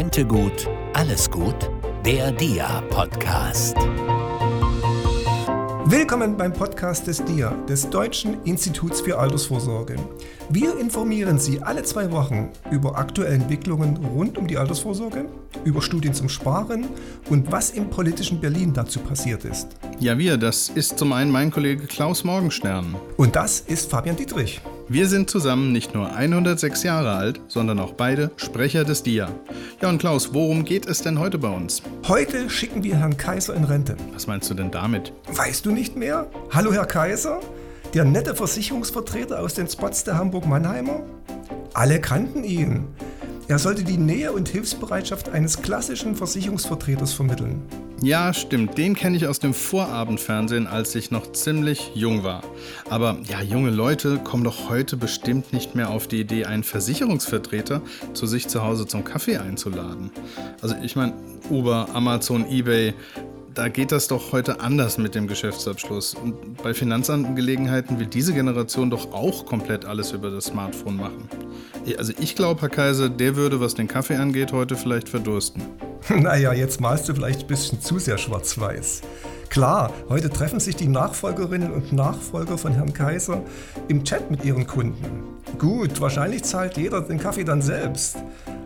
Rente gut, alles gut? Der DIA-Podcast. Willkommen beim Podcast des DIA, des Deutschen Instituts für Altersvorsorge. Wir informieren Sie alle zwei Wochen über aktuelle Entwicklungen rund um die Altersvorsorge, über Studien zum Sparen und was im politischen Berlin dazu passiert ist. Ja, wir, das ist zum einen mein Kollege Klaus Morgenstern. Und das ist Fabian Dietrich. Wir sind zusammen nicht nur 106 Jahre alt, sondern auch beide Sprecher des DIA. Ja, und Klaus, worum geht es denn heute bei uns? Heute schicken wir Herrn Kaiser in Rente. Was meinst du denn damit? Weißt du nicht mehr? Hallo, Herr Kaiser? Der nette Versicherungsvertreter aus den Spots der Hamburg-Mannheimer? Alle kannten ihn. Er sollte die Nähe und Hilfsbereitschaft eines klassischen Versicherungsvertreters vermitteln. Ja, stimmt. Den kenne ich aus dem Vorabendfernsehen, als ich noch ziemlich jung war. Aber ja, junge Leute kommen doch heute bestimmt nicht mehr auf die Idee, einen Versicherungsvertreter zu sich zu Hause zum Kaffee einzuladen. Also ich meine, Uber, Amazon, eBay, da geht das doch heute anders mit dem Geschäftsabschluss. Und bei Finanzangelegenheiten will diese Generation doch auch komplett alles über das Smartphone machen. Also ich glaube, Herr Kaiser, der würde, was den Kaffee angeht, heute vielleicht verdursten. Naja, jetzt malst du vielleicht ein bisschen zu sehr schwarz-weiß. Klar, heute treffen sich die Nachfolgerinnen und Nachfolger von Herrn Kaiser im Chat mit ihren Kunden. Gut, wahrscheinlich zahlt jeder den Kaffee dann selbst.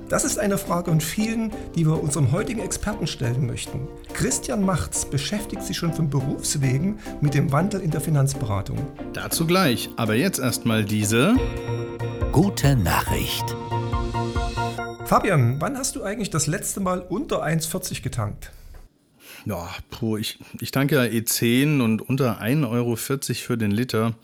Das ist eine Frage von vielen, die wir unserem heutigen Experten stellen möchten. Christian Machtz beschäftigt sich schon von Berufswegen mit dem Wandel in der Finanzberatung. Dazu gleich, aber jetzt erstmal diese gute Nachricht. Fabian, wann hast du eigentlich das letzte Mal unter 1,40 getankt? Ja, puh, ich, ich tanke ja E10 und unter 1,40 Euro für den Liter.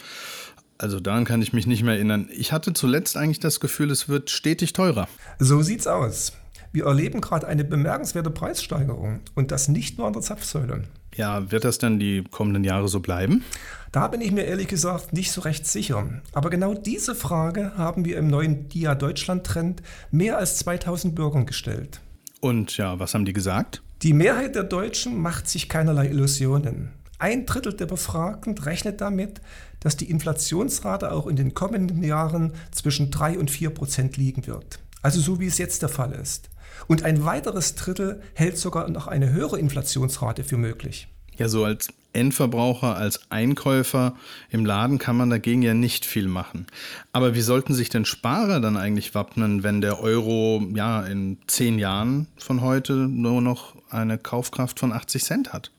Also daran kann ich mich nicht mehr erinnern. Ich hatte zuletzt eigentlich das Gefühl, es wird stetig teurer. So sieht's aus. Wir erleben gerade eine bemerkenswerte Preissteigerung und das nicht nur an der Zapfsäule. Ja, wird das dann die kommenden Jahre so bleiben? Da bin ich mir ehrlich gesagt nicht so recht sicher. Aber genau diese Frage haben wir im neuen DIA Deutschland Trend mehr als 2000 Bürgern gestellt. Und ja, was haben die gesagt? Die Mehrheit der Deutschen macht sich keinerlei Illusionen. Ein Drittel der Befragten rechnet damit, dass die Inflationsrate auch in den kommenden Jahren zwischen 3 und 4 Prozent liegen wird. Also so wie es jetzt der Fall ist. Und ein weiteres Drittel hält sogar noch eine höhere Inflationsrate für möglich. Ja, so als Endverbraucher, als Einkäufer im Laden kann man dagegen ja nicht viel machen. Aber wie sollten sich denn Sparer dann eigentlich wappnen, wenn der Euro ja in zehn Jahren von heute nur noch eine Kaufkraft von 80 Cent hat?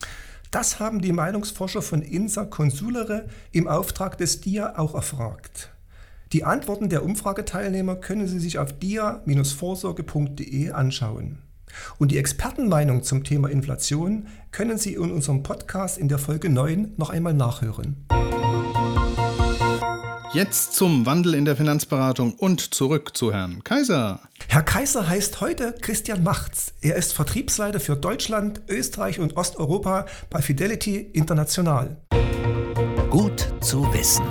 Das haben die Meinungsforscher von INSA Consulere im Auftrag des DIA auch erfragt. Die Antworten der Umfrageteilnehmer können Sie sich auf dia-vorsorge.de anschauen. Und die Expertenmeinung zum Thema Inflation können Sie in unserem Podcast in der Folge 9 noch einmal nachhören. Jetzt zum Wandel in der Finanzberatung und zurück zu Herrn Kaiser. Herr Kaiser heißt heute Christian Machtz. Er ist Vertriebsleiter für Deutschland, Österreich und Osteuropa bei Fidelity International. Gut zu wissen.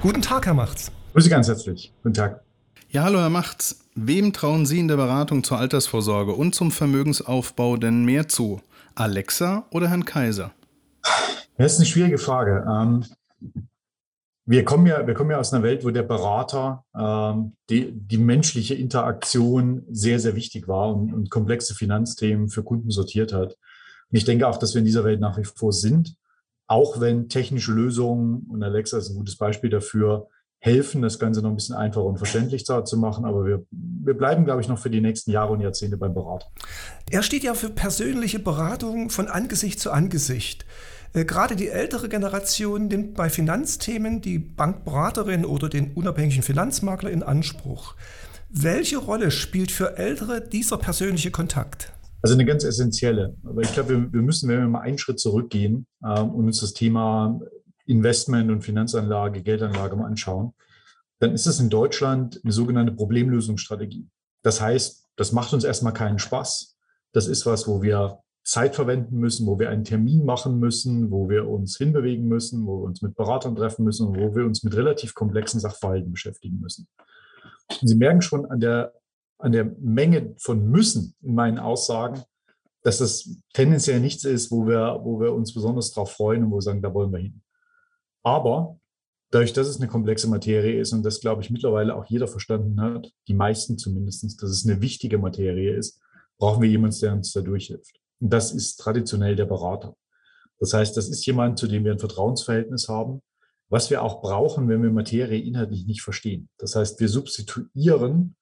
Guten Tag, Herr Machtz. Grüße ganz herzlich. Guten Tag. Ja, hallo Herr Machtz. Wem trauen Sie in der Beratung zur Altersvorsorge und zum Vermögensaufbau denn mehr zu? Alexa oder Herrn Kaiser? Das ist eine schwierige Frage. Ähm, wir kommen ja, wir kommen ja aus einer Welt, wo der Berater ähm, die, die menschliche Interaktion sehr, sehr wichtig war und, und komplexe Finanzthemen für Kunden sortiert hat. Und ich denke auch, dass wir in dieser Welt nach wie vor sind, auch wenn technische Lösungen, und Alexa ist ein gutes Beispiel dafür, helfen, das Ganze noch ein bisschen einfacher und verständlicher zu machen. Aber wir, wir bleiben, glaube ich, noch für die nächsten Jahre und Jahrzehnte beim Berater. Er steht ja für persönliche Beratung von Angesicht zu Angesicht. Äh, gerade die ältere Generation nimmt bei Finanzthemen die Bankberaterin oder den unabhängigen Finanzmakler in Anspruch. Welche Rolle spielt für Ältere dieser persönliche Kontakt? Also eine ganz essentielle. Aber ich glaube, wir, wir müssen, wenn wir mal einen Schritt zurückgehen ähm, und uns das Thema Investment und Finanzanlage, Geldanlage mal anschauen, dann ist es in Deutschland eine sogenannte Problemlösungsstrategie. Das heißt, das macht uns erstmal keinen Spaß. Das ist was, wo wir Zeit verwenden müssen, wo wir einen Termin machen müssen, wo wir uns hinbewegen müssen, wo wir uns mit Beratern treffen müssen und wo wir uns mit relativ komplexen Sachverhalten beschäftigen müssen. Und Sie merken schon an der, an der Menge von müssen in meinen Aussagen, dass das tendenziell nichts ist, wo wir, wo wir uns besonders darauf freuen und wo wir sagen, da wollen wir hin. Aber dadurch, dass es eine komplexe Materie ist und das, glaube ich, mittlerweile auch jeder verstanden hat, die meisten zumindest, dass es eine wichtige Materie ist, brauchen wir jemanden, der uns da durchhilft. Das ist traditionell der Berater. Das heißt, das ist jemand, zu dem wir ein Vertrauensverhältnis haben, was wir auch brauchen, wenn wir Materie inhaltlich nicht verstehen. Das heißt, wir substituieren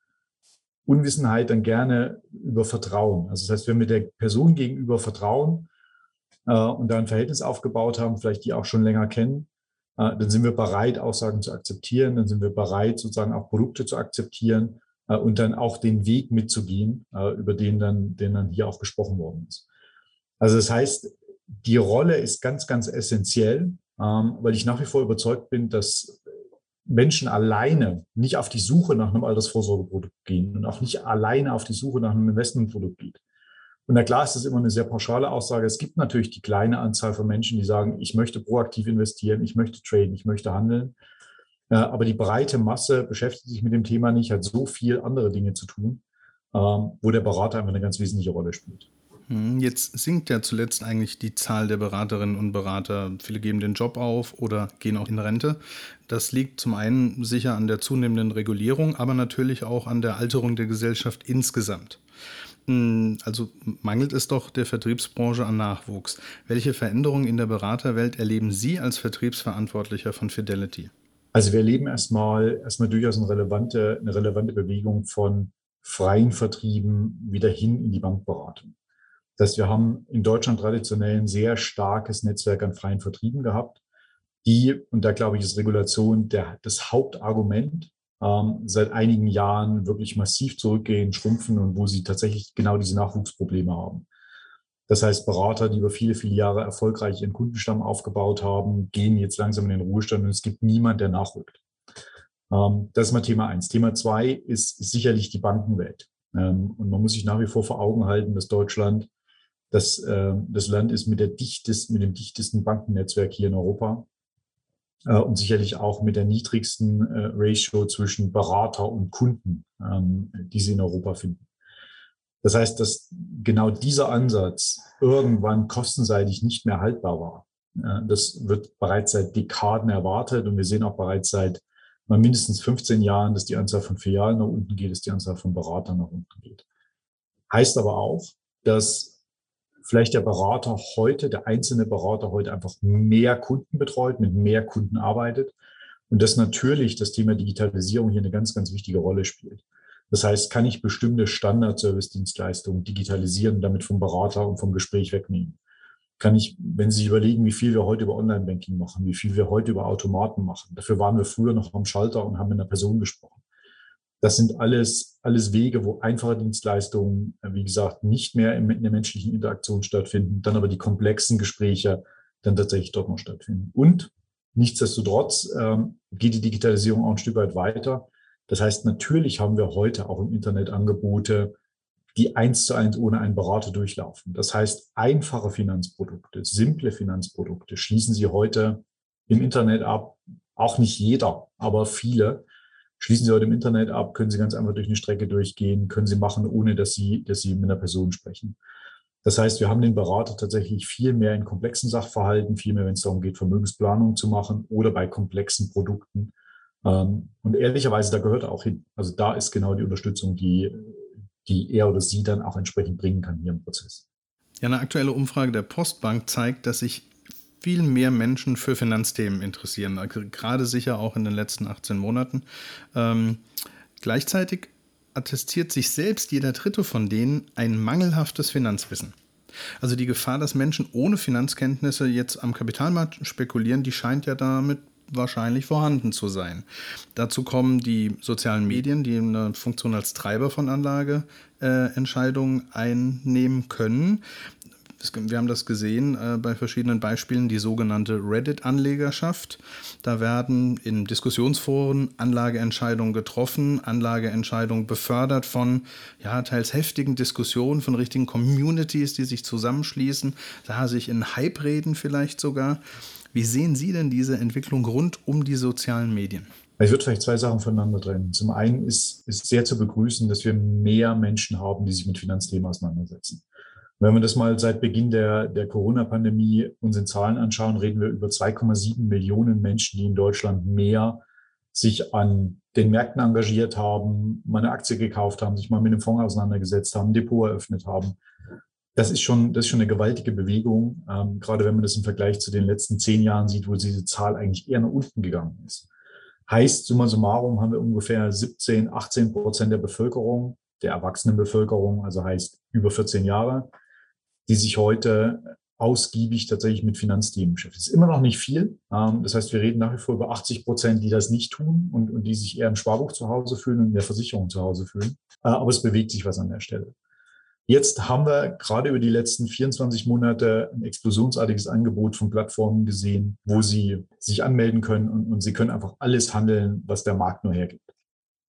Unwissenheit dann gerne über Vertrauen. Also das heißt, wenn wir der Person gegenüber vertrauen äh, und da ein Verhältnis aufgebaut haben, vielleicht die auch schon länger kennen, äh, dann sind wir bereit, Aussagen zu akzeptieren, dann sind wir bereit, sozusagen auch Produkte zu akzeptieren äh, und dann auch den Weg mitzugehen, äh, über den dann, den dann hier auch gesprochen worden ist. Also das heißt, die Rolle ist ganz, ganz essentiell, ähm, weil ich nach wie vor überzeugt bin, dass Menschen alleine nicht auf die Suche nach einem Altersvorsorgeprodukt gehen und auch nicht alleine auf die Suche nach einem Investmentprodukt geht. Und na klar ist das immer eine sehr pauschale Aussage. Es gibt natürlich die kleine Anzahl von Menschen, die sagen, ich möchte proaktiv investieren, ich möchte traden, ich möchte handeln. Aber die breite Masse beschäftigt sich mit dem Thema nicht, hat so viel andere Dinge zu tun, ähm, wo der Berater einfach eine ganz wesentliche Rolle spielt. Hm, jetzt sinkt ja zuletzt eigentlich die Zahl der Beraterinnen und Berater. Viele geben den Job auf oder gehen auch in Rente. Das liegt zum einen sicher an der zunehmenden Regulierung, aber natürlich auch an der Alterung der Gesellschaft insgesamt. Hm, also mangelt es doch der Vertriebsbranche an Nachwuchs. Welche Veränderungen in der Beraterwelt erleben Sie als Vertriebsverantwortlicher von Fidelity? Also wir erleben erstmal, erstmal durchaus eine relevante, eine relevante Bewegung von freien Vertrieben wieder hin in die Bankberatung. Das heißt, wir haben in Deutschland traditionell ein sehr starkes Netzwerk an freien Vertrieben gehabt, die, und da glaube ich, ist Regulation der, das Hauptargument, ähm, seit einigen Jahren wirklich massiv zurückgehen, schrumpfen und wo sie tatsächlich genau diese Nachwuchsprobleme haben. Das heißt, Berater, die über viele, viele Jahre erfolgreich ihren Kundenstamm aufgebaut haben, gehen jetzt langsam in den Ruhestand und es gibt niemand, der nachrückt. Ähm, das ist mal Thema eins. Thema zwei ist, ist sicherlich die Bankenwelt. Ähm, und man muss sich nach wie vor vor Augen halten, dass Deutschland das, äh, das Land ist mit, der dichtesten, mit dem dichtesten Bankennetzwerk hier in Europa äh, und sicherlich auch mit der niedrigsten äh, Ratio zwischen Berater und Kunden, ähm, die sie in Europa finden. Das heißt, dass genau dieser Ansatz irgendwann kostenseitig nicht mehr haltbar war. Äh, das wird bereits seit Dekaden erwartet und wir sehen auch bereits seit mal mindestens 15 Jahren, dass die Anzahl von Filialen nach unten geht, dass die Anzahl von Beratern nach unten geht. Heißt aber auch, dass vielleicht der Berater heute, der einzelne Berater heute einfach mehr Kunden betreut, mit mehr Kunden arbeitet und dass natürlich das Thema Digitalisierung hier eine ganz, ganz wichtige Rolle spielt. Das heißt, kann ich bestimmte Standard-Service-Dienstleistungen digitalisieren und damit vom Berater und vom Gespräch wegnehmen? Kann ich, wenn Sie sich überlegen, wie viel wir heute über Online-Banking machen, wie viel wir heute über Automaten machen, dafür waren wir früher noch am Schalter und haben mit einer Person gesprochen. Das sind alles, alles Wege, wo einfache Dienstleistungen, äh, wie gesagt, nicht mehr in, der menschlichen Interaktion stattfinden, dann aber die komplexen Gespräche dann tatsächlich dort noch stattfinden. Und nichtsdestotrotz ähm, geht die Digitalisierung auch ein Stück weit weiter. Das heißt, natürlich haben wir heute auch im Internet Angebote, die eins zu eins ohne einen Berater durchlaufen. Das heißt, einfache Finanzprodukte, simple Finanzprodukte schließen Sie heute im Internet ab. Auch nicht jeder, aber viele. Schließen Sie heute im Internet ab, können Sie ganz einfach durch eine Strecke durchgehen, können Sie machen, ohne dass Sie, dass Sie mit einer Person sprechen. Das heißt, wir haben den Berater tatsächlich viel mehr in komplexen Sachverhalten, viel mehr, wenn es darum geht, Vermögensplanung zu machen oder bei komplexen Produkten. Ähm, und ehrlicherweise, da gehört auch hin. Also da ist genau die Unterstützung, die, die er oder sie dann auch entsprechend bringen kann hier im Prozess. Ja, eine aktuelle Umfrage der Postbank zeigt, dass sich viel mehr Menschen für Finanzthemen interessieren, also gerade sicher auch in den letzten 18 Monaten. Ähm, gleichzeitig attestiert sich selbst jeder Dritte von denen ein mangelhaftes Finanzwissen. Also die Gefahr, dass Menschen ohne Finanzkenntnisse jetzt am Kapitalmarkt spekulieren, die scheint ja damit wahrscheinlich vorhanden zu sein. Dazu kommen die sozialen Medien, die eine Funktion als Treiber von Anlageentscheidungen äh, einnehmen können wir haben das gesehen äh, bei verschiedenen Beispielen, die sogenannte Reddit-Anlegerschaft. Da werden in Diskussionsforen Anlageentscheidungen getroffen, Anlageentscheidungen befördert von ja, teils heftigen Diskussionen, von richtigen Communities, die sich zusammenschließen, da sich in Hype reden vielleicht sogar. Wie sehen Sie denn diese Entwicklung rund um die sozialen Medien? Ich würde vielleicht zwei Sachen voneinander trennen. Zum einen ist, ist sehr zu begrüßen, dass wir mehr Menschen haben, die sich mit Finanzthemen auseinandersetzen. Wenn wir das mal seit Beginn der, der Corona-Pandemie unseren Zahlen anschauen, reden wir über 2,7 Millionen Menschen, die in Deutschland mehr sich an den Märkten engagiert haben, mal eine Aktie gekauft haben, sich mal mit einem Fonds auseinandergesetzt haben, Depot eröffnet haben. Das ist schon, das ist schon eine gewaltige Bewegung, ähm, gerade wenn man das im Vergleich zu den letzten zehn Jahren sieht, wo diese Zahl eigentlich eher nach unten gegangen ist. Heißt, summa summarum haben wir ungefähr 17, 18 Prozent der Bevölkerung, der erwachsenen Bevölkerung, also heißt über 14 Jahre, die sich heute ausgiebig tatsächlich mit Finanzthemen beschäftigt. Ist immer noch nicht viel. Ähm, das heißt, wir reden nach wie vor über 80 Prozent, die das nicht tun und, und die sich eher im Sparbuch zu Hause fühlen und in der Versicherung zu Hause fühlen. Äh, aber es bewegt sich was an der Stelle. Jetzt haben wir gerade über die letzten 24 Monate ein explosionsartiges Angebot von Plattformen gesehen, wo Sie sich anmelden können und, und Sie können einfach alles handeln, was der Markt nur hergibt.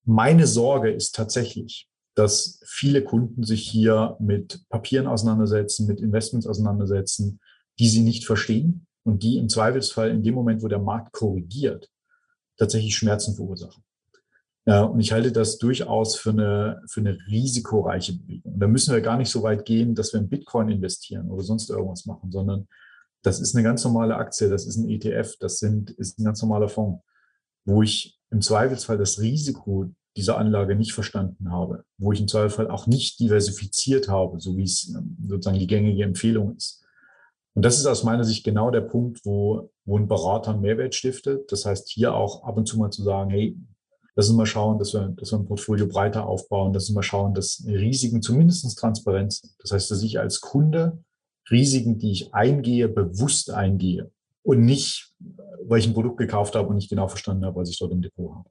Meine Sorge ist tatsächlich, dass viele Kunden sich hier mit Papieren auseinandersetzen, mit Investments auseinandersetzen, die sie nicht verstehen und die im Zweifelsfall in dem Moment, wo der Markt korrigiert, tatsächlich Schmerzen verursachen. Und ich halte das durchaus für eine, für eine risikoreiche Bewegung. Da müssen wir gar nicht so weit gehen, dass wir in Bitcoin investieren oder sonst irgendwas machen, sondern das ist eine ganz normale Aktie, das ist ein ETF, das sind, ist ein ganz normaler Fonds, wo ich im Zweifelsfall das Risiko dieser Anlage nicht verstanden habe, wo ich im Zweifelsfall auch nicht diversifiziert habe, so wie es ähm, sozusagen die gängige Empfehlung ist. Und das ist aus meiner Sicht genau der Punkt, wo, wo ein Berater Mehrwert stiftet. Das heißt, hier auch ab und zu mal zu sagen, hey, lass uns mal schauen, dass wir, dass wir ein Portfolio breiter aufbauen, lass uns mal schauen, dass Risiken zumindest transparent sind. Das heißt, dass ich als Kunde Risiken, die ich eingehe, bewusst eingehe und nicht, weil ich ein Produkt gekauft habe und nicht genau verstanden habe, was ich dort im Depot habe.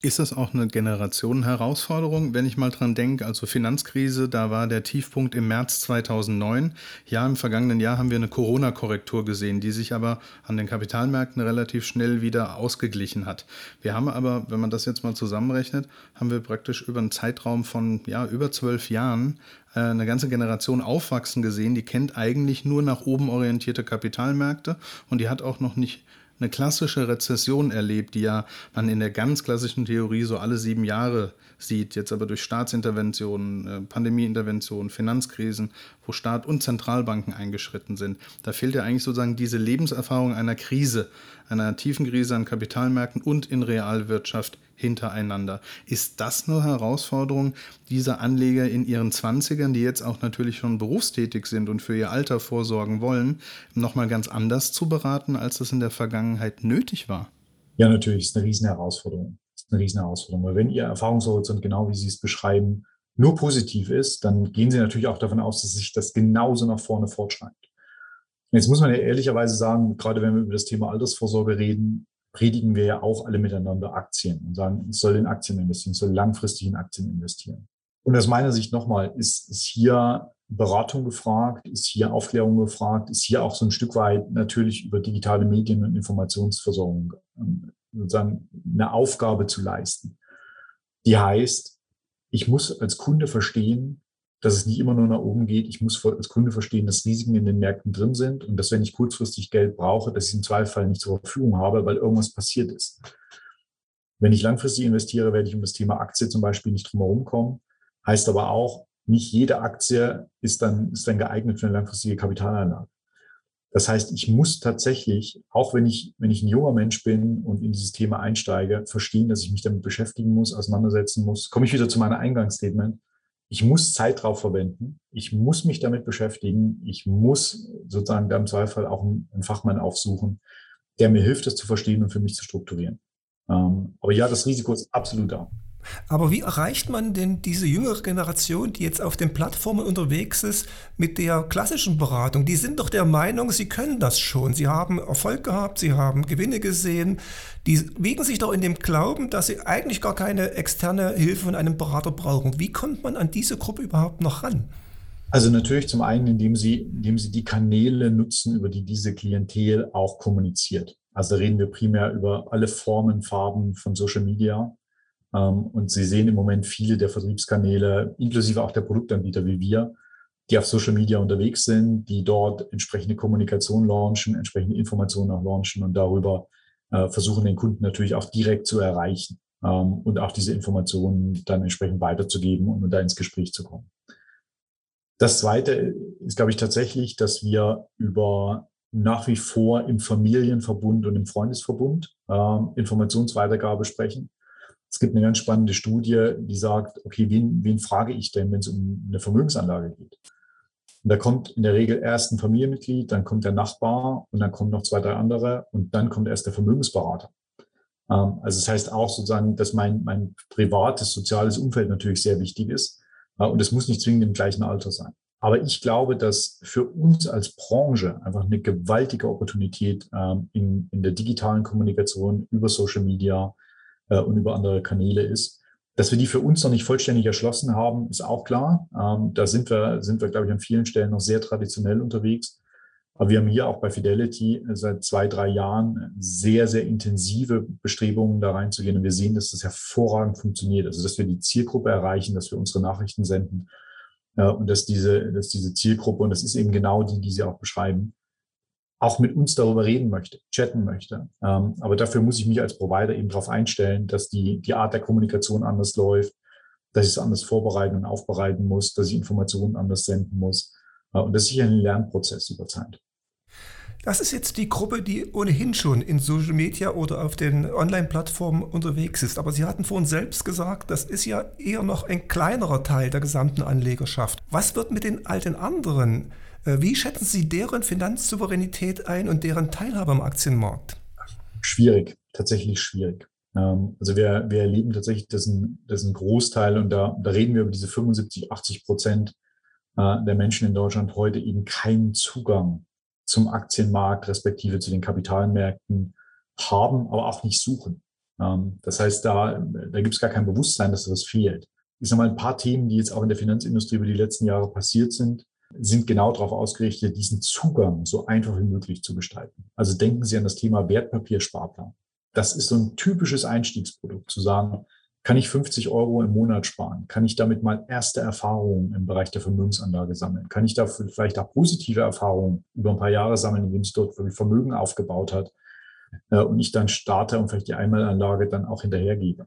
Ist das auch eine Generationenherausforderung, wenn ich mal dran denke? Also Finanzkrise, da war der Tiefpunkt im März 2009. Ja, im vergangenen Jahr haben wir eine Corona-Korrektur gesehen, die sich aber an den Kapitalmärkten relativ schnell wieder ausgeglichen hat. Wir haben aber, wenn man das jetzt mal zusammenrechnet, haben wir praktisch über einen Zeitraum von ja, über zwölf Jahren äh, eine ganze Generation aufwachsen gesehen, die kennt eigentlich nur nach oben orientierte Kapitalmärkte und die hat auch noch nicht eine klassische Rezession erlebt, die ja man in der ganz klassischen Theorie so alle sieben Jahre sieht, jetzt aber durch Staatsinterventionen, äh, Pandemieinterventionen, Finanzkrisen, wo Staat und Zentralbanken eingeschritten sind. Da fehlt ja eigentlich sozusagen diese Lebenserfahrung einer Krise, einer tiefen Krise an Kapitalmärkten und in Realwirtschaft hintereinander. Ist das eine Herausforderung dieser Anleger in ihren Zwanzigern, die jetzt auch natürlich schon berufstätig sind und für ihr Alter vorsorgen wollen, nochmal ganz anders zu beraten, als das in der Vergangenheit nötig war? Ja, natürlich ist eine riesen Herausforderung. Ist eine riesen Herausforderung. Weil wenn Ihr Erfahrungshorizont genau wie Sie es beschreiben, nur positiv ist, dann gehen Sie natürlich auch davon aus, dass sich das genauso nach vorne fortschreibt. Jetzt muss man ja ehrlicherweise sagen, gerade wenn wir über das Thema Altersvorsorge reden, predigen wir ja auch alle miteinander Aktien und sagen, ich soll in Aktien investieren, ich soll langfristig in Aktien investieren. Und aus meiner Sicht nochmal, ist, ist hier Beratung gefragt, ist hier Aufklärung gefragt, ist hier auch so ein Stück weit natürlich über digitale Medien und Informationsversorgung ähm, sozusagen eine Aufgabe zu leisten. Die heißt, ich muss als Kunde verstehen, dass es nicht immer nur nach oben geht. Ich muss als Kunde verstehen, dass Risiken in den Märkten drin sind und dass, wenn ich kurzfristig Geld brauche, dass ich im Zweifel nicht zur Verfügung habe, weil irgendwas passiert ist. Wenn ich langfristig investiere, werde ich um das Thema Aktie zum Beispiel nicht drum herum kommen. Heißt aber auch, nicht jede Aktie ist dann, ist dann geeignet für eine langfristige Kapitalanlage. Das heißt, ich muss tatsächlich, auch wenn ich, wenn ich ein junger Mensch bin und in dieses Thema einsteige, verstehen, dass ich mich damit beschäftigen muss, auseinandersetzen muss. Komme ich wieder zu meiner Eingangsstatement ich muss Zeit drauf verwenden, ich muss mich damit beschäftigen, ich muss sozusagen da im Zweifel auch einen Fachmann aufsuchen, der mir hilft, das zu verstehen und für mich zu strukturieren. Ähm, aber ja, das Risiko ist absolut da. Aber wie erreicht man denn diese jüngere Generation, die jetzt auf den Plattformen unterwegs ist, mit der klassischen Beratung? Die sind doch der Meinung, sie können das schon. Sie haben Erfolg gehabt, sie haben Gewinne gesehen. Die wiegen sich doch in dem Glauben, dass sie eigentlich gar keine externe Hilfe von einem Berater brauchen. Wie kommt man an diese Gruppe überhaupt noch ran? Also natürlich zum einen, indem sie, indem sie die Kanäle nutzen, über die diese Klientel auch kommuniziert. Also da reden wir primär über alle Formen, Farben von Social Media. Ähm, und Sie sehen im Moment viele der Vertriebskanäle, inklusive auch der Produktanbieter wie wir, die auf Social Media unterwegs sind, die dort entsprechende Kommunikation launchen, entsprechende Informationen auch launchen und darüber äh, versuchen, den Kunden natürlich auch direkt zu erreichen ähm, und auch diese Informationen dann entsprechend weiterzugeben und da ins Gespräch zu kommen. Das Zweite ist, glaube ich, tatsächlich, dass wir über nach wie vor im Familienverbund und im Freundesverbund äh, Informationsweitergabe sprechen. Es gibt eine ganz spannende Studie, die sagt, okay, wen, wen frage ich denn, wenn es um eine Vermögensanlage geht? Und da kommt in der Regel erst ein Familienmitglied, dann kommt der Nachbar und dann kommen noch zwei, drei andere und dann kommt erst der Vermögensberater. Ähm, also das heißt auch sozusagen, dass mein, mein privates, soziales Umfeld natürlich sehr wichtig ist. Äh, und es muss nicht zwingend im gleichen Alter sein. Aber ich glaube, dass für uns als Branche einfach eine gewaltige Opportunität ähm, in, in der digitalen Kommunikation über Social Media äh, und über andere Kanäle ist. Dass wir die für uns noch nicht vollständig erschlossen haben, ist auch klar. Ähm, da sind wir, sind wir, glaube ich, an vielen Stellen noch sehr traditionell unterwegs. Aber wir haben hier auch bei Fidelity seit zwei, drei Jahren sehr, sehr intensive Bestrebungen da reinzugehen. Und wir sehen, dass das hervorragend funktioniert. Also, dass wir die Zielgruppe erreichen, dass wir unsere Nachrichten senden ja, und dass diese, dass diese Zielgruppe, und das ist eben genau die, die Sie auch beschreiben, auch mit uns darüber reden möchte, chatten möchte. Ähm, aber dafür muss ich mich als Provider eben darauf einstellen, dass die, die Art der Kommunikation anders läuft, dass ich es anders vorbereiten und aufbereiten muss, dass ich Informationen anders senden muss. Äh, und das ist sicher ein Lernprozess über Zeit. Das ist jetzt die Gruppe, die ohnehin schon in Social Media oder auf den Online-Plattformen unterwegs ist. Aber Sie hatten vorhin selbst gesagt, das ist ja eher noch ein kleinerer Teil der gesamten Anlegerschaft. Was wird mit den alten anderen? Äh, wie schätzen Sie deren Finanzsouveränität ein und deren Teilhabe am Aktienmarkt? Schwierig, tatsächlich schwierig. Ähm, also wir, wir erleben tatsächlich, dass ein, dass ein Großteil, und da, da reden wir über diese 75, 80 Prozent äh, der Menschen in Deutschland heute eben keinen Zugang zum Aktienmarkt, respektive zu den Kapitalmärkten haben, aber auch nicht suchen. Ähm, das heißt, da, da gibt es gar kein Bewusstsein, dass das fehlt. Ich sage mal, ein paar Themen, die jetzt auch in der Finanzindustrie über die letzten Jahre passiert sind, sind genau darauf ausgerichtet, diesen Zugang so einfach wie möglich zu gestalten. Also denken Sie an das Thema Wertpapiersparplan. Das ist so ein typisches Einstiegsprodukt, zu sagen, kann ich 50 Euro im Monat sparen? Kann ich damit mal erste Erfahrungen im Bereich der Vermögensanlage sammeln? Kann ich da vielleicht auch positive Erfahrungen über ein paar Jahre sammeln, indem sich dort Vermögen aufgebaut hat äh, und ich dann starte und vielleicht die Einmalanlage dann auch hinterhergebe?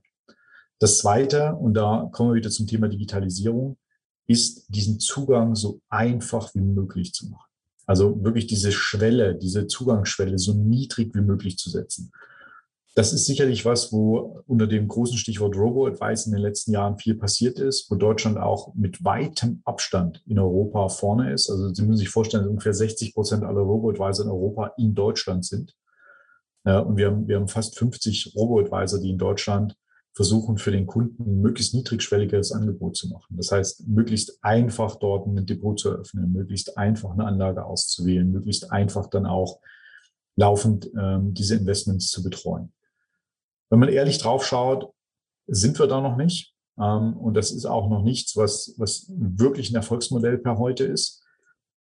Das Zweite, und da kommen wir wieder zum Thema Digitalisierung, ist diesen Zugang so einfach wie möglich zu machen. Also wirklich diese Schwelle, diese Zugangsschwelle so niedrig wie möglich zu setzen. Das ist sicherlich was, wo unter dem großen Stichwort Robo-Advice in den letzten Jahren viel passiert ist, wo Deutschland auch mit weitem Abstand in Europa vorne ist. Also Sie müssen sich vorstellen, dass ungefähr 60 Prozent aller Robo-Advisor in Europa in Deutschland sind. Und wir haben, wir haben fast 50 Robo-Advisor, die in Deutschland versuchen, für den Kunden ein möglichst niedrigschwelliges Angebot zu machen. Das heißt, möglichst einfach dort ein Depot zu eröffnen, möglichst einfach eine Anlage auszuwählen, möglichst einfach dann auch laufend ähm, diese Investments zu betreuen. Wenn man ehrlich drauf schaut, sind wir da noch nicht. Ähm, und das ist auch noch nichts, was, was wirklich ein Erfolgsmodell per heute ist.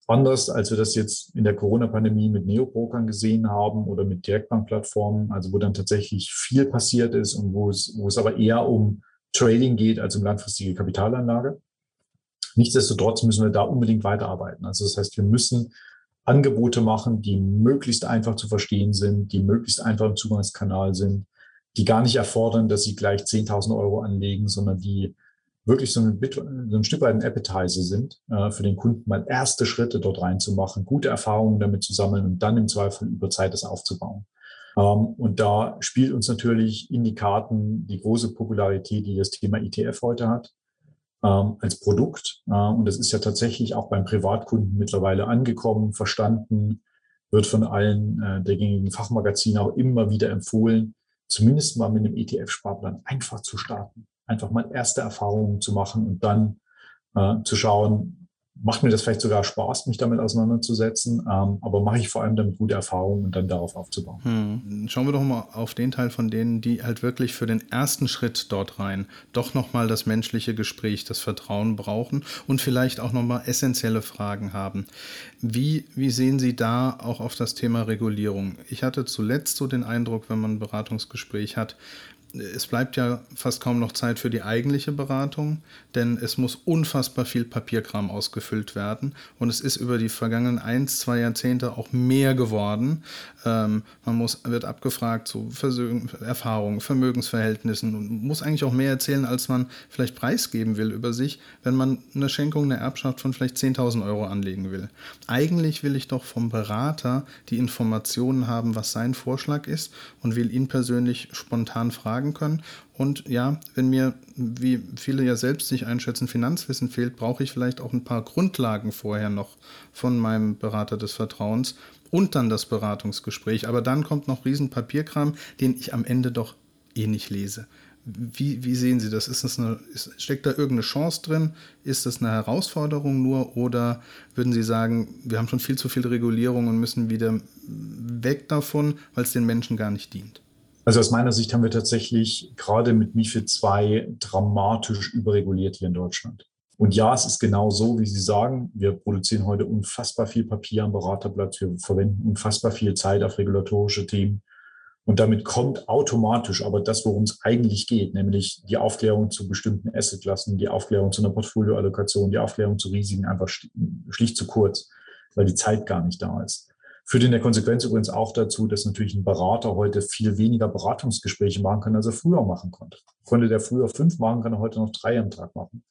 Anders, als wir das jetzt in der Corona-Pandemie mit Neobrokern gesehen haben oder mit Direktbankplattformen, also wo dann tatsächlich viel passiert ist und wo es, wo es aber eher um Trading geht als um langfristige Kapitalanlage. Nichtsdestotrotz müssen wir da unbedingt weiterarbeiten. Also das heißt, wir müssen Angebote machen, die möglichst einfach zu verstehen sind, die möglichst einfach im Zugangskanal sind, die gar nicht erfordern, dass sie gleich 10.000 Euro anlegen, sondern die wirklich so ein, so ein Stück weit ein Appetizer sind, äh, für den Kunden mal erste Schritte dort reinzumachen, gute Erfahrungen damit zu sammeln und dann im Zweifel über Zeit das aufzubauen. Ähm, und da spielt uns natürlich in die Karten die große Popularität, die das Thema ETF heute hat, ähm, als Produkt. Äh, und das ist ja tatsächlich auch beim Privatkunden mittlerweile angekommen, verstanden, wird von allen äh, der gängigen Fachmagazine auch immer wieder empfohlen zumindest mal mit einem ETF-Sparplan einfach zu starten. Einfach mal erste Erfahrungen zu machen und dann äh, zu schauen, macht mir das vielleicht sogar Spaß, mich damit auseinanderzusetzen, ähm, aber mache ich vor allem damit gute Erfahrungen und dann darauf aufzubauen. Hm. Schauen wir doch mal auf den Teil von denen, die halt wirklich für den ersten Schritt dort rein doch nochmal das menschliche Gespräch, das Vertrauen brauchen und vielleicht auch nochmal essentielle Fragen haben. Wie, wie sehen Sie da auch auf das Thema Regulierung? Ich hatte zuletzt so den Eindruck, wenn man ein Beratungsgespräch hat, es bleibt ja fast kaum noch Zeit für die eigentliche Beratung, denn es muss unfassbar viel Papierkram ausgefüllt werden und es ist über die vergangenen ein, zwei Jahrzehnte auch mehr geworden. Ähm, man muss, wird abgefragt zu Versögen, Erfahrungen, Vermögensverhältnissen und muss eigentlich auch mehr erzählen, als man vielleicht preisgeben will über sich, wenn man eine Schenkung, eine Erbschaft von vielleicht 10.000 Euro anlegen will. Eigentlich will ich doch vom Berater die Informationen haben, was sein Vorschlag ist und will ihn persönlich spontan fragen können. Und ja, wenn mir, wie viele ja selbst sich einschätzen, Finanzwissen fehlt, brauche ich vielleicht auch ein paar Grundlagen vorher noch von meinem Berater des Vertrauens und dann das Beratungsgespräch. Aber dann kommt noch riesen Papierkram, den ich am Ende doch eh nicht lese. Wie, wie sehen Sie das? Ist das eine, ist, steckt da irgendeine Chance drin? Ist das eine Herausforderung nur? Oder würden Sie sagen, wir haben schon viel zu viel Regulierung und müssen wieder weg davon, weil es den Menschen gar nicht dient? Also aus meiner Sicht haben wir tatsächlich gerade mit MIFID 2 dramatisch überreguliert hier in Deutschland. Und ja, es ist genau so, wie Sie sagen. Wir produzieren heute unfassbar viel Papier am Beraterplatz. Wir verwenden unfassbar viel Zeit auf regulatorische Themen. Und damit kommt automatisch aber das, worum es eigentlich geht, nämlich die Aufklärung zu bestimmten Assetklassen, die Aufklärung zu einer Portfolioallokation, die Aufklärung zu Risiken einfach schlicht zu kurz, weil die Zeit gar nicht da ist. Führt in der Konsequenz übrigens auch dazu, dass natürlich ein Berater heute viel weniger Beratungsgespräche machen kann, als er früher machen konnte. Konnte der früher fünf machen, kann er heute noch drei am Tag machen.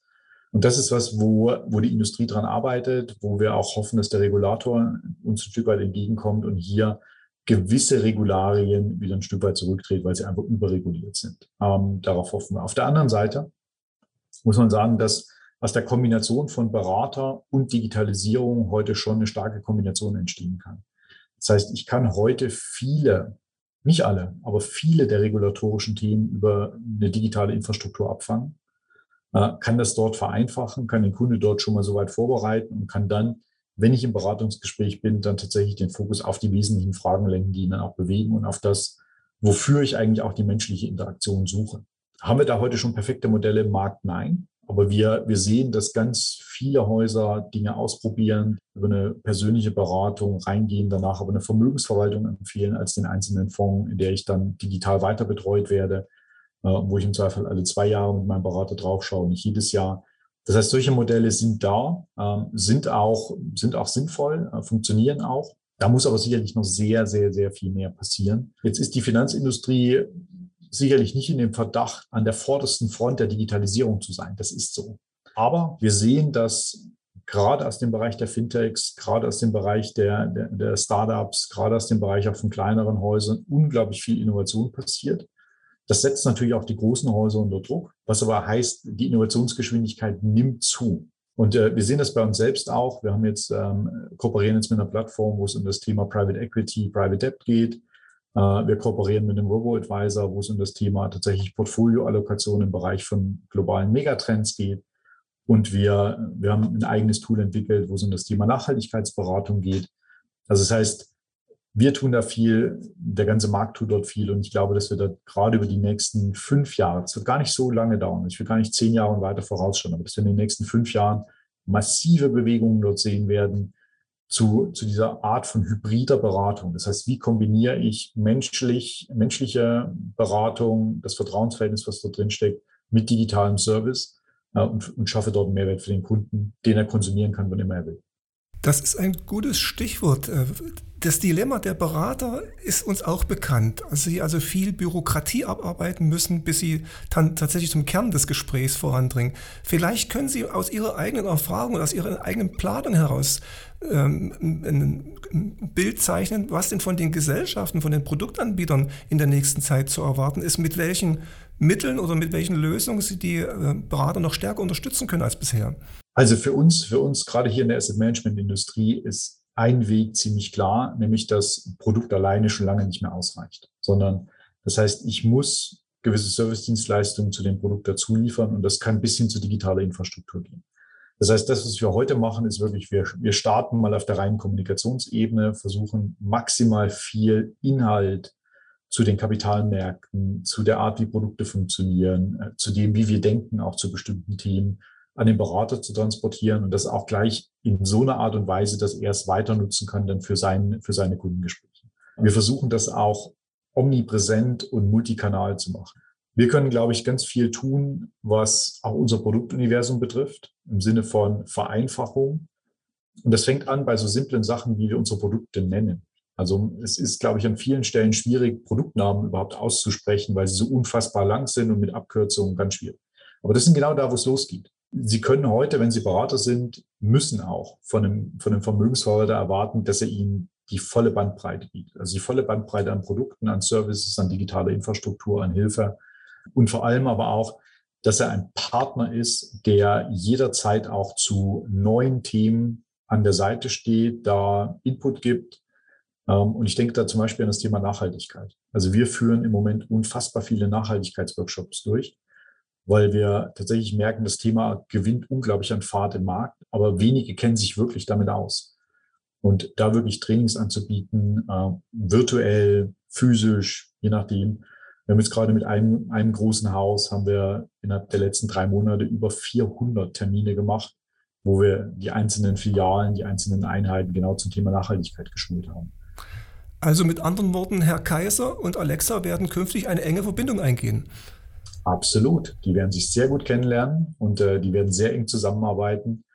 Und das ist was, wo, wo die Industrie dran arbeitet, wo wir auch hoffen, dass der Regulator uns ein Stück weit entgegenkommt und hier gewisse Regularien wieder ein Stück weit zurückdreht, weil sie einfach überreguliert sind. Ähm, darauf hoffen wir. Auf der anderen Seite muss man sagen, dass aus der Kombination von Berater und Digitalisierung heute schon eine starke Kombination entstehen kann. Das heißt, ich kann heute viele, nicht alle, aber viele der regulatorischen Themen über eine digitale Infrastruktur abfangen, äh, kann das dort vereinfachen, kann den Kunde dort schon mal so weit vorbereiten und kann dann wenn ich im Beratungsgespräch bin, dann tatsächlich den Fokus auf die wesentlichen Fragen lenken, die ihn dann auch bewegen und auf das, wofür ich eigentlich auch die menschliche Interaktion suche. Haben wir da heute schon perfekte Modelle im Markt? Nein. Aber wir, wir sehen, dass ganz viele Häuser Dinge ausprobieren, über eine persönliche Beratung reingehen, danach aber eine Vermögensverwaltung empfehlen als den einzelnen Fonds, in der ich dann digital weiter betreut werde, äh, wo ich im Zweifel alle zwei Jahre mit meinem Berater draufschaue, nicht jedes Jahr. Das heißt, solche Modelle sind da, ähm, sind, auch, sind auch sinnvoll, äh, funktionieren auch. Da muss aber sicherlich noch sehr, sehr, sehr viel mehr passieren. Jetzt ist die Finanzindustrie sicherlich nicht in dem Verdacht, an der vordersten Front der Digitalisierung zu sein. Das ist so. Aber wir sehen, dass gerade aus dem Bereich der Fintechs, gerade aus dem Bereich der, der, der Startups, gerade aus dem Bereich auch von kleineren Häusern unglaublich viel Innovation passiert. Das setzt natürlich auch die großen Häuser unter Druck, was aber heißt, die Innovationsgeschwindigkeit nimmt zu. Und äh, wir sehen das bei uns selbst auch. Wir haben jetzt ähm, kooperieren jetzt mit einer Plattform, wo es um das Thema Private Equity, Private Debt geht. Äh, wir kooperieren mit einem Robo-Advisor, wo es um das Thema tatsächlich Portfolioallokation im Bereich von globalen Megatrends geht. Und wir, wir haben ein eigenes Tool entwickelt, wo es um das Thema Nachhaltigkeitsberatung geht. Also das heißt, wir tun da viel, der ganze Markt tut dort viel und ich glaube, dass wir da gerade über die nächsten fünf Jahre, es wird gar nicht so lange dauern, ich will gar nicht zehn Jahre und weiter vorausschauen, aber dass wir in den nächsten fünf Jahren massive Bewegungen dort sehen werden zu, zu dieser Art von hybrider Beratung. Das heißt, wie kombiniere ich menschlich, menschliche Beratung, das Vertrauensverhältnis, was da drin steckt, mit digitalem Service äh, und, und schaffe dort einen Mehrwert für den Kunden, den er konsumieren kann, wann immer er will. Das ist ein gutes Stichwort. Äh, das Dilemma der Berater ist uns auch bekannt. Also sie also viel Bürokratie abarbeiten müssen, bis sie dann tatsächlich zum Kern des Gesprächs vorandringen. Vielleicht können Sie aus Ihrer eigenen Erfahrung und aus Ihrer eigenen Planung heraus ähm, ein Bild zeichnen, was denn von den Gesellschaften, von den Produktanbietern in der nächsten Zeit zu erwarten ist, mit welchen Mitteln oder mit welchen Lösungen Sie die äh, Berater noch stärker unterstützen können als bisher. Also für uns, für uns gerade hier in der Asset Management Industrie ist ein Weg ziemlich klar, nämlich dass Produkt alleine schon lange nicht mehr ausreicht, sondern das heißt, ich muss gewisse Service-Dienstleistungen zu dem Produkt dazu liefern und das kann bis hin zu digitaler Infrastruktur gehen. Das heißt, das, was wir heute machen, ist wirklich, wir, wir starten mal auf der reinen Kommunikationsebene, versuchen maximal viel Inhalt zu den Kapitalmärkten, zu der Art, wie Produkte funktionieren, äh, zu dem, wie wir denken, auch zu bestimmten Themen an den Berater zu transportieren und das auch gleich in so einer Art und Weise, dass er es weiter nutzen kann dann für, sein, für seine Kundengespräche. Wir versuchen das auch omnipräsent und multikanal zu machen. Wir können, glaube ich, ganz viel tun, was auch unser Produktuniversum betrifft, im Sinne von Vereinfachung. Und das fängt an bei so simplen Sachen, wie wir unsere Produkte nennen. Also es ist, glaube ich, an vielen Stellen schwierig, Produktnamen überhaupt auszusprechen, weil sie so unfassbar lang sind und mit Abkürzungen ganz schwierig. Aber das sind genau da, wo es losgeht. Sie können heute, wenn Sie Berater sind, müssen auch von einem, von einem Vermögensverwalter erwarten, dass er Ihnen die volle Bandbreite bietet. Also die volle Bandbreite an Produkten, an Services, an digitaler Infrastruktur, an Hilfe und vor allem aber auch, dass er ein Partner ist, der jederzeit auch zu neuen Themen an der Seite steht, da Input gibt. Ähm, und ich denke da zum Beispiel an das Thema Nachhaltigkeit. Also wir führen im Moment unfassbar viele Nachhaltigkeitsworkshops durch, weil wir tatsächlich merken, das Thema gewinnt unglaublich an Fahrt im Markt, aber wenige kennen sich wirklich damit aus. Und da wirklich Trainings anzubieten, äh, virtuell, physisch, je nachdem. Wir haben jetzt gerade mit einem, einem großen Haus, haben wir innerhalb der letzten drei Monate über 400 Termine gemacht, wo wir die einzelnen Filialen, die einzelnen Einheiten genau zum Thema Nachhaltigkeit geschult haben. Also mit anderen Worten, Herr Kaiser und Alexa werden künftig eine enge Verbindung eingehen. Absolut. Die werden sich sehr gut kennenlernen und äh, die werden sehr eng zusammenarbeiten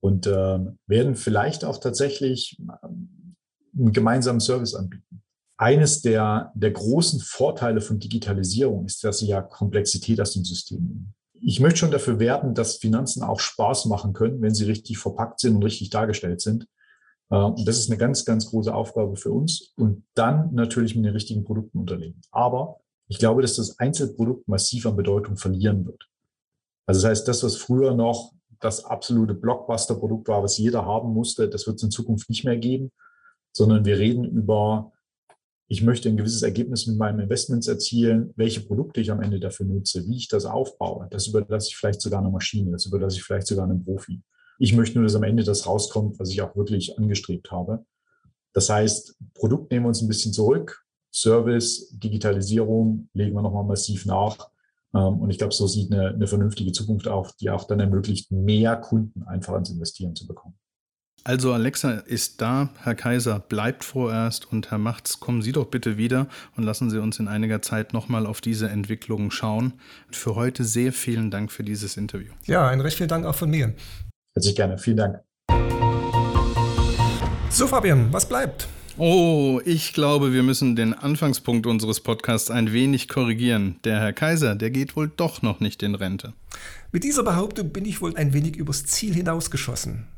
und äh, werden vielleicht auch tatsächlich ähm, einen gemeinsamen Service anbieten. Eines der, der großen Vorteile von Digitalisierung ist, dass sie ja Komplexität aus dem System nehmen. Ich möchte schon dafür werben, dass Finanzen auch Spaß machen können, wenn sie richtig verpackt sind und richtig dargestellt sind. Und das ist eine ganz, ganz große Aufgabe für uns und dann natürlich mit den richtigen Produkten unterlegen. Aber ich glaube, dass das Einzelprodukt massiv an Bedeutung verlieren wird. Also das heißt, das, was früher noch das absolute Blockbuster-Produkt war, was jeder haben musste, das wird es in Zukunft nicht mehr geben, sondern wir reden über, ich möchte ein gewisses Ergebnis mit meinen Investments erzielen, welche Produkte ich am Ende dafür nutze, wie ich das aufbaue. Das überlasse ich vielleicht sogar einer Maschine, das überlasse ich vielleicht sogar einem Profi. Ich möchte nur, dass am Ende das rauskommt, was ich auch wirklich angestrebt habe. Das heißt, Produkt nehmen wir uns ein bisschen zurück, Service, Digitalisierung legen wir nochmal massiv nach ähm, und ich glaube, so sieht eine, eine vernünftige Zukunft auf, die auch dann ermöglicht, mehr Kunden einfach ans Investieren zu bekommen. Also Alexa ist da, Herr Kaiser bleibt vorerst und Herr Macht's, kommen Sie doch bitte wieder und lassen Sie uns in einiger Zeit nochmal auf diese Entwicklungen schauen. Für heute sehr vielen Dank für dieses Interview. Ja, ein recht vielen Dank auch von mir. Herzlich gerne, vielen Dank. So Fabian, was bleibt? Oh, ich glaube, wir müssen den Anfangspunkt unseres Podcasts ein wenig korrigieren. Der Herr Kaiser, der geht wohl doch noch nicht in Rente. Mit dieser Behauptung bin ich wohl ein wenig übers Ziel hinausgeschossen.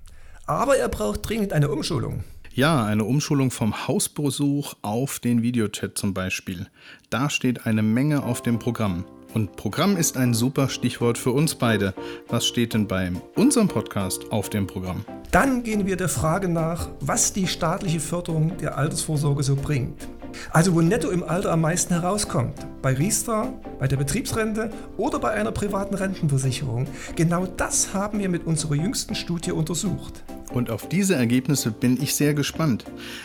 Aber er braucht dringend eine Umschulung. Ja, eine Umschulung vom Hausbesuch auf den Videochat zum Beispiel. Da steht eine Menge auf dem Programm. Und Programm ist ein super Stichwort für uns beide. Was steht denn bei unserem Podcast auf dem Programm? Dann gehen wir der Frage nach, was die staatliche Förderung der Altersvorsorge so bringt. Also wo netto im Alter am meisten herauskommt. Bei Riester, bei der Betriebsrente oder bei einer privaten Rentenversicherung. Genau das haben wir mit unserer jüngsten Studie untersucht. Und auf diese Ergebnisse bin ich sehr gespannt.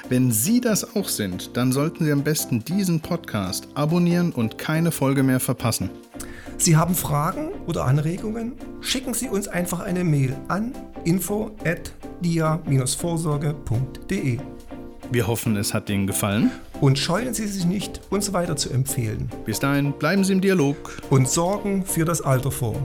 Wenn Sie das auch sind, dann sollten Sie am besten diesen Podcast abonnieren und keine Folge mehr verpassen. Sie haben Fragen oder Anregungen? Schicken Sie uns einfach eine Mail an info@dia-vorsorge.de. Wir hoffen, es hat Ihnen gefallen. Und scheuen Sie sich nicht, uns weiter zu empfehlen. Bis dahin, bleiben Sie im Dialog. Und sorgen für das Alter vor.